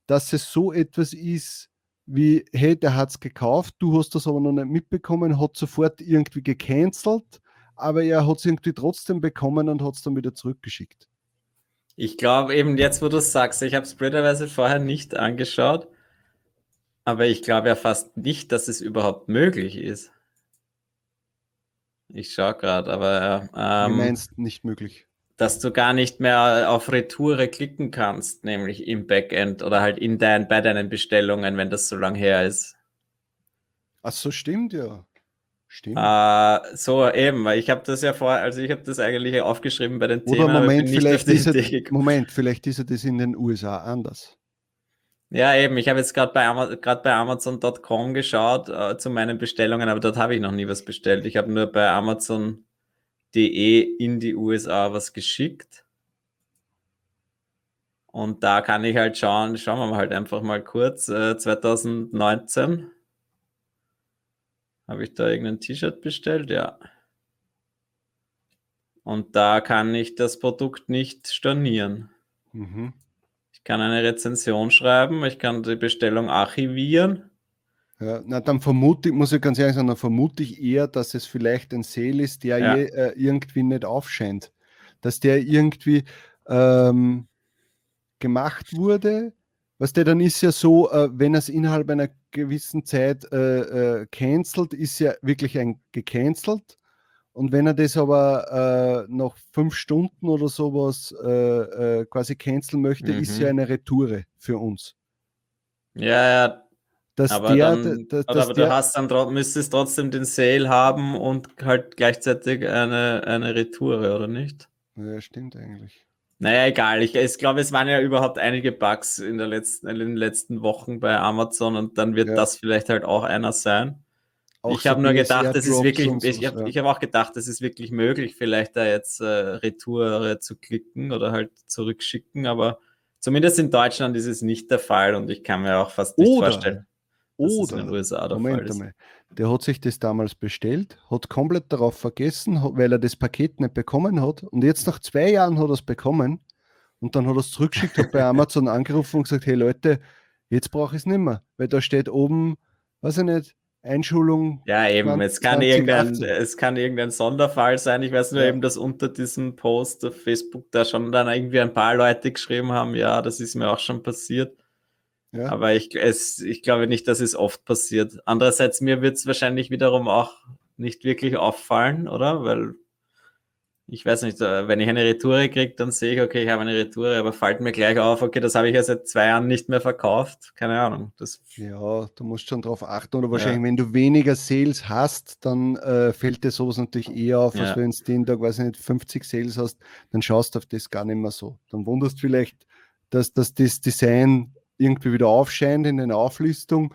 [SPEAKER 1] dass es so etwas ist, wie, hey, der hat es gekauft, du hast das aber noch nicht mitbekommen, hat sofort irgendwie gecancelt, aber er hat es irgendwie trotzdem bekommen und hat es dann wieder zurückgeschickt.
[SPEAKER 3] Ich glaube eben jetzt, wo du es sagst, ich habe es blöderweise vorher nicht angeschaut, aber ich glaube ja fast nicht, dass es überhaupt möglich ist. Ich schaue gerade, aber.
[SPEAKER 1] Ähm, Wie meinst nicht möglich?
[SPEAKER 3] dass du gar nicht mehr auf Retoure klicken kannst, nämlich im Backend oder halt in dein, bei deinen Bestellungen, wenn das so lang her ist.
[SPEAKER 1] Ach so, stimmt ja.
[SPEAKER 3] Stimmt. Uh, so eben, weil ich habe das ja vor, also ich habe das eigentlich aufgeschrieben bei den
[SPEAKER 1] Oder Themen. Moment, vielleicht ist er, Moment, vielleicht ist das in den USA anders.
[SPEAKER 3] Ja, eben, ich habe jetzt gerade bei, Ama bei Amazon.com geschaut uh, zu meinen Bestellungen, aber dort habe ich noch nie was bestellt. Ich habe nur bei Amazon DE in die USA was geschickt. Und da kann ich halt schauen, schauen wir mal halt einfach mal kurz, äh, 2019 habe ich da irgendein T-Shirt bestellt, ja. Und da kann ich das Produkt nicht stornieren. Mhm. Ich kann eine Rezension schreiben, ich kann die Bestellung archivieren.
[SPEAKER 1] Ja, na, dann vermute ich, muss ich ganz ehrlich sagen, dann vermute ich eher, dass es vielleicht ein Sale ist, der ja. je, äh, irgendwie nicht aufscheint. Dass der irgendwie ähm, gemacht wurde. Was der dann ist ja so, äh, wenn er es innerhalb einer gewissen Zeit äh, äh, cancelt, ist ja wirklich ein gecancelt. Und wenn er das aber äh, nach fünf Stunden oder sowas äh, äh, quasi canceln möchte, mhm. ist ja eine Retoure für uns.
[SPEAKER 3] Ja, ja, dass aber der, dann, dass aber der, du hast dann müsstest trotzdem den Sale haben und halt gleichzeitig eine, eine Retoure, oder nicht?
[SPEAKER 1] Ja, stimmt eigentlich.
[SPEAKER 3] Naja, egal. Ich, ich glaube, es waren ja überhaupt einige Bugs in, der letzten, in den letzten Wochen bei Amazon und dann wird ja. das vielleicht halt auch einer sein. Auch ich so habe nur gedacht, es ist wirklich, ich, ich habe ja. hab auch gedacht, es ist wirklich möglich, vielleicht da jetzt äh, Retoure zu klicken oder halt zurückschicken, aber zumindest in Deutschland ist es nicht der Fall und ich kann mir auch fast nicht oder, vorstellen.
[SPEAKER 1] Oder, in den USA der Moment einmal, der hat sich das damals bestellt, hat komplett darauf vergessen, weil er das Paket nicht bekommen hat. Und jetzt nach zwei Jahren hat er es bekommen. Und dann hat er es zurückgeschickt, hat bei Amazon angerufen und gesagt: Hey Leute, jetzt brauche ich es nicht mehr. Weil da steht oben, weiß ich nicht, Einschulung.
[SPEAKER 3] Ja, eben, 20, es, kann irgendein, es kann irgendein Sonderfall sein. Ich weiß nur ja. eben, dass unter diesem Post auf Facebook da schon dann irgendwie ein paar Leute geschrieben haben, ja, das ist mir auch schon passiert. Ja. Aber ich, es, ich glaube nicht, dass es oft passiert. Andererseits, mir wird es wahrscheinlich wiederum auch nicht wirklich auffallen, oder? Weil ich weiß nicht, äh, wenn ich eine Retoure kriege, dann sehe ich, okay, ich habe eine Retoure, aber fällt mir gleich auf, okay, das habe ich ja seit zwei Jahren nicht mehr verkauft. Keine Ahnung. Das
[SPEAKER 1] ja, du musst schon darauf achten. Oder wahrscheinlich, ja. wenn du weniger Sales hast, dann äh, fällt dir sowas natürlich eher auf, als wenn du den Tag, weiß ich nicht, 50 Sales hast, dann schaust du auf das gar nicht mehr so. Dann wunderst du vielleicht, dass, dass das Design irgendwie wieder aufscheint in der Auflistung.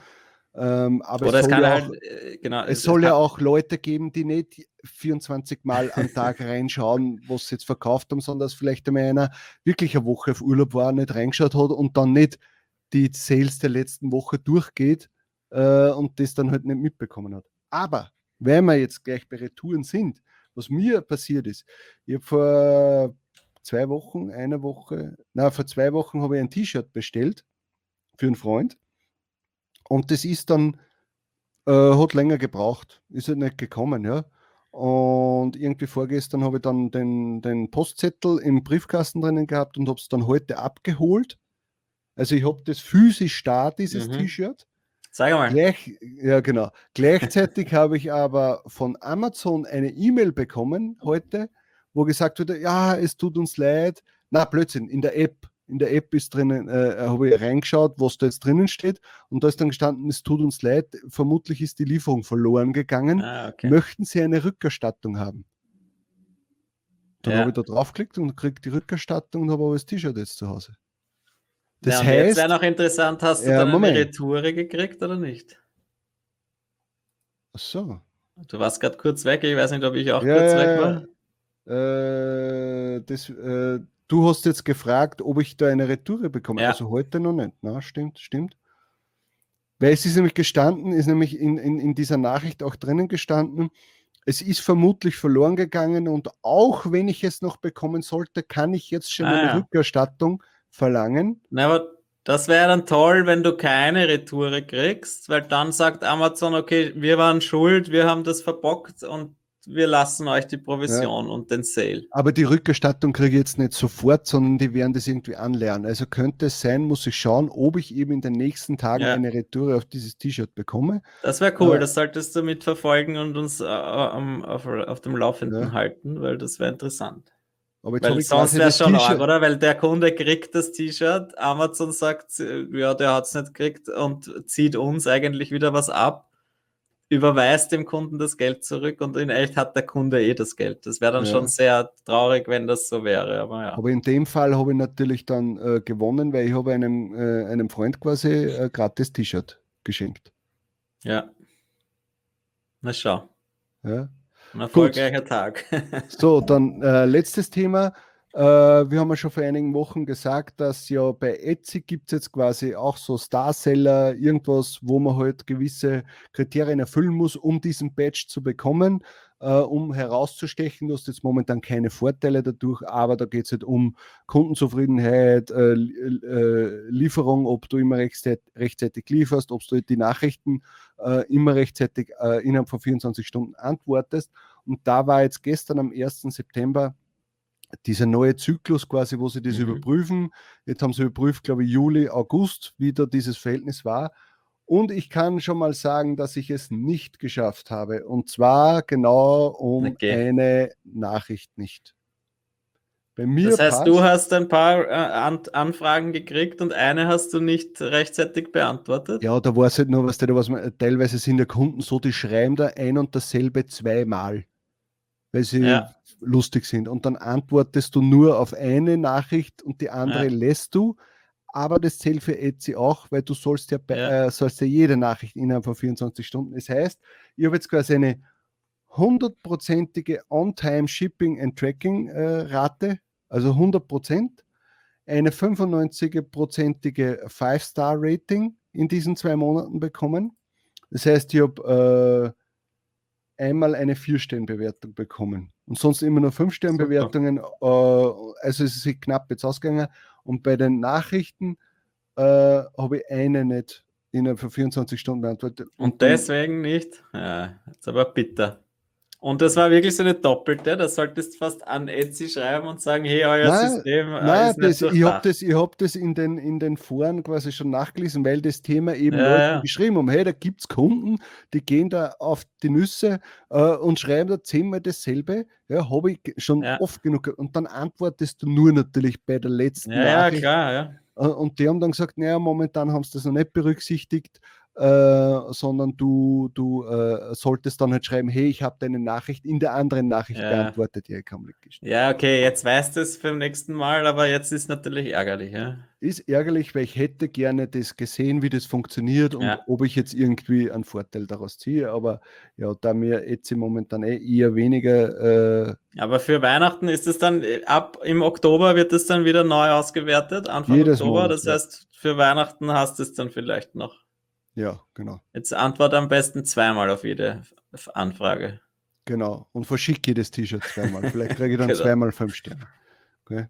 [SPEAKER 1] Ähm, aber Oder es, es soll, ja auch, halt, genau, es, es soll ja auch Leute geben, die nicht 24 Mal am Tag reinschauen, was sie jetzt verkauft haben, sondern dass vielleicht einmal einer wirklich eine Woche auf Urlaub war, nicht reingeschaut hat und dann nicht die Sales der letzten Woche durchgeht äh, und das dann halt nicht mitbekommen hat. Aber wenn wir jetzt gleich bei Retouren sind, was mir passiert ist, ich habe vor zwei Wochen, eine Woche, na, vor zwei Wochen habe ich ein T-Shirt bestellt für einen Freund. Und das ist dann, äh, hat länger gebraucht, ist halt nicht gekommen, ja. Und irgendwie vorgestern habe ich dann den, den Postzettel im Briefkasten drinnen gehabt und habe es dann heute abgeholt. Also ich habe das physisch da, dieses mhm. T-Shirt.
[SPEAKER 3] Sag mal.
[SPEAKER 1] Gleich, ja, genau. Gleichzeitig habe ich aber von Amazon eine E-Mail bekommen heute, wo gesagt wurde, ja, es tut uns leid. Na, Blödsinn, in der App in der App ist drinnen, äh, äh, habe ich reingeschaut, was da jetzt drinnen steht. Und da ist dann gestanden, es tut uns leid, vermutlich ist die Lieferung verloren gegangen. Ah, okay. Möchten Sie eine Rückerstattung haben? Dann ja. habe ich da draufgeklickt und kriege die Rückerstattung und habe aber das T-Shirt jetzt zu Hause.
[SPEAKER 3] Das ja, heißt. Jetzt wäre noch interessant, hast du ja, dann Moment. eine Retoure gekriegt oder nicht?
[SPEAKER 1] Ach so.
[SPEAKER 3] Du warst gerade kurz weg, ich weiß nicht, ob ich auch ja, kurz weg war.
[SPEAKER 1] Äh, das, äh, Du hast jetzt gefragt, ob ich da eine Retoure bekomme. Ja. Also heute noch nicht. Na, stimmt, stimmt. Weil es ist nämlich gestanden, ist nämlich in, in, in dieser Nachricht auch drinnen gestanden, es ist vermutlich verloren gegangen und auch wenn ich es noch bekommen sollte, kann ich jetzt schon ah, eine ja. Rückerstattung verlangen.
[SPEAKER 3] Na, aber das wäre dann toll, wenn du keine Retoure kriegst, weil dann sagt Amazon, okay, wir waren schuld, wir haben das verbockt und wir lassen euch die Provision ja. und den Sale.
[SPEAKER 1] Aber die Rückerstattung kriege ich jetzt nicht sofort, sondern die werden das irgendwie anlernen. Also könnte es sein, muss ich schauen, ob ich eben in den nächsten Tagen ja. eine Retour auf dieses T-Shirt bekomme.
[SPEAKER 3] Das wäre cool, äh, das solltest du mitverfolgen und uns äh, auf, auf, dem Laufenden ja. halten, weil das wäre interessant. Aber Weil sonst wäre es schon arg, oder? Weil der Kunde kriegt das T-Shirt, Amazon sagt, ja, der hat es nicht gekriegt und zieht uns eigentlich wieder was ab überweist dem Kunden das Geld zurück und in echt hat der Kunde eh das Geld. Das wäre dann ja. schon sehr traurig, wenn das so wäre. Aber, ja.
[SPEAKER 1] aber in dem Fall habe ich natürlich dann äh, gewonnen, weil ich habe einem, äh, einem Freund quasi äh, gratis T-Shirt geschenkt.
[SPEAKER 3] Ja. Na schau. Ja. Ein erfolgreicher Gut. Tag.
[SPEAKER 1] so, dann äh, letztes Thema. Äh, wir haben ja schon vor einigen Wochen gesagt, dass ja bei Etsy gibt es jetzt quasi auch so Star-Seller, irgendwas, wo man halt gewisse Kriterien erfüllen muss, um diesen Badge zu bekommen, äh, um herauszustechen. Du hast jetzt momentan keine Vorteile dadurch, aber da geht es halt um Kundenzufriedenheit, äh, äh, Lieferung, ob du immer rechtzeitig, lieferst, ob du die Nachrichten äh, immer rechtzeitig äh, innerhalb von 24 Stunden antwortest. Und da war jetzt gestern am 1. September dieser neue Zyklus quasi, wo sie das mhm. überprüfen. Jetzt haben sie überprüft, glaube ich, Juli, August, wie da dieses Verhältnis war. Und ich kann schon mal sagen, dass ich es nicht geschafft habe. Und zwar genau um okay. eine Nachricht nicht.
[SPEAKER 3] Bei mir das heißt, du hast ein paar äh, An Anfragen gekriegt und eine hast du nicht rechtzeitig beantwortet?
[SPEAKER 1] Ja, da war es halt nur, was da was man, teilweise sind der Kunden so, die schreiben da ein und dasselbe zweimal weil sie ja. lustig sind. Und dann antwortest du nur auf eine Nachricht und die andere ja. lässt du. Aber das zählt für Etsy auch, weil du sollst ja, ja. Äh, sollst ja jede Nachricht innerhalb von 24 Stunden. Das heißt, ich habe jetzt quasi eine hundertprozentige On-Time Shipping and Tracking äh, also 100 Prozent, eine 95-prozentige 5-Star-Rating in diesen zwei Monaten bekommen. Das heißt, ich habe äh, einmal eine Vier-Sterne-Bewertung bekommen und sonst immer nur Fünf-Sterne-Bewertungen. Äh, also es ist knapp jetzt ausgegangen. Und bei den Nachrichten äh, habe ich eine nicht innerhalb von 24 Stunden beantwortet.
[SPEAKER 3] Und deswegen nicht? Ja, ist aber bitter. Und das war wirklich so eine doppelte. Da solltest du fast an Etsy schreiben und sagen, hey, euer nein, System
[SPEAKER 1] äh, nein, ist nicht das, Ich habe das, ich hab das in, den, in den Foren quasi schon nachgelesen, weil das Thema eben ja, ja. geschrieben haben, hey, da gibt es Kunden, die gehen da auf die Nüsse äh, und schreiben da zehnmal dasselbe. Ja, habe ich schon ja. oft genug. Und dann antwortest du nur natürlich bei der letzten
[SPEAKER 3] ja, Nachricht. Ja, klar, ja.
[SPEAKER 1] Äh, und die haben dann gesagt, naja, momentan haben sie das noch nicht berücksichtigt. Äh, sondern du, du äh, solltest dann halt schreiben, hey, ich habe deine Nachricht in der anderen Nachricht ja. beantwortet,
[SPEAKER 3] die Ja, okay, jetzt weißt du es beim nächsten Mal, aber jetzt ist natürlich ärgerlich. Ja?
[SPEAKER 1] Ist ärgerlich, weil ich hätte gerne das gesehen, wie das funktioniert und ja. ob ich jetzt irgendwie einen Vorteil daraus ziehe, aber ja, da mir jetzt momentan eh eher weniger...
[SPEAKER 3] Äh, aber für Weihnachten ist es dann, äh, ab im Oktober wird es dann wieder neu ausgewertet, Anfang Oktober, Monat, das ja. heißt, für Weihnachten hast du es dann vielleicht noch.
[SPEAKER 1] Ja, genau.
[SPEAKER 3] Jetzt antworte am besten zweimal auf jede Anfrage.
[SPEAKER 1] Genau. Und verschicke jedes T-Shirt zweimal. Vielleicht kriege ich dann genau. zweimal fünf Sterne. Okay.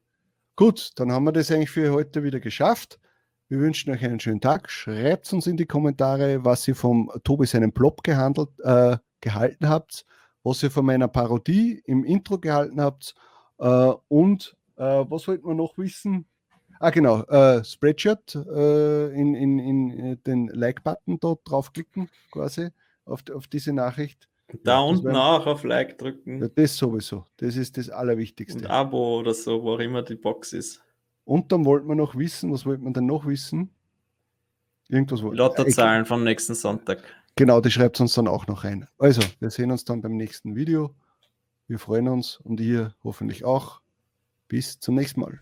[SPEAKER 1] Gut, dann haben wir das eigentlich für heute wieder geschafft. Wir wünschen euch einen schönen Tag. Schreibt uns in die Kommentare, was ihr vom Tobi seinen Plop gehandelt, äh, gehalten habt, was ihr von meiner Parodie im Intro gehalten habt äh, und äh, was wollten wir noch wissen? Ah, genau. Äh, Spreadshirt äh, in, in, in äh, den Like-Button dort draufklicken, quasi, auf, auf diese Nachricht.
[SPEAKER 3] Da ja, unten auch auf Like drücken.
[SPEAKER 1] Ja, das sowieso. Das ist das Allerwichtigste. Und
[SPEAKER 3] Abo oder so, wo auch immer die Box ist.
[SPEAKER 1] Und dann wollten wir noch wissen, was wollten wir denn noch wissen?
[SPEAKER 3] Irgendwas wollten Lottozahlen vom nächsten Sonntag.
[SPEAKER 1] Genau, die schreibt uns dann auch noch rein. Also, wir sehen uns dann beim nächsten Video. Wir freuen uns und ihr hoffentlich auch. Bis zum nächsten Mal.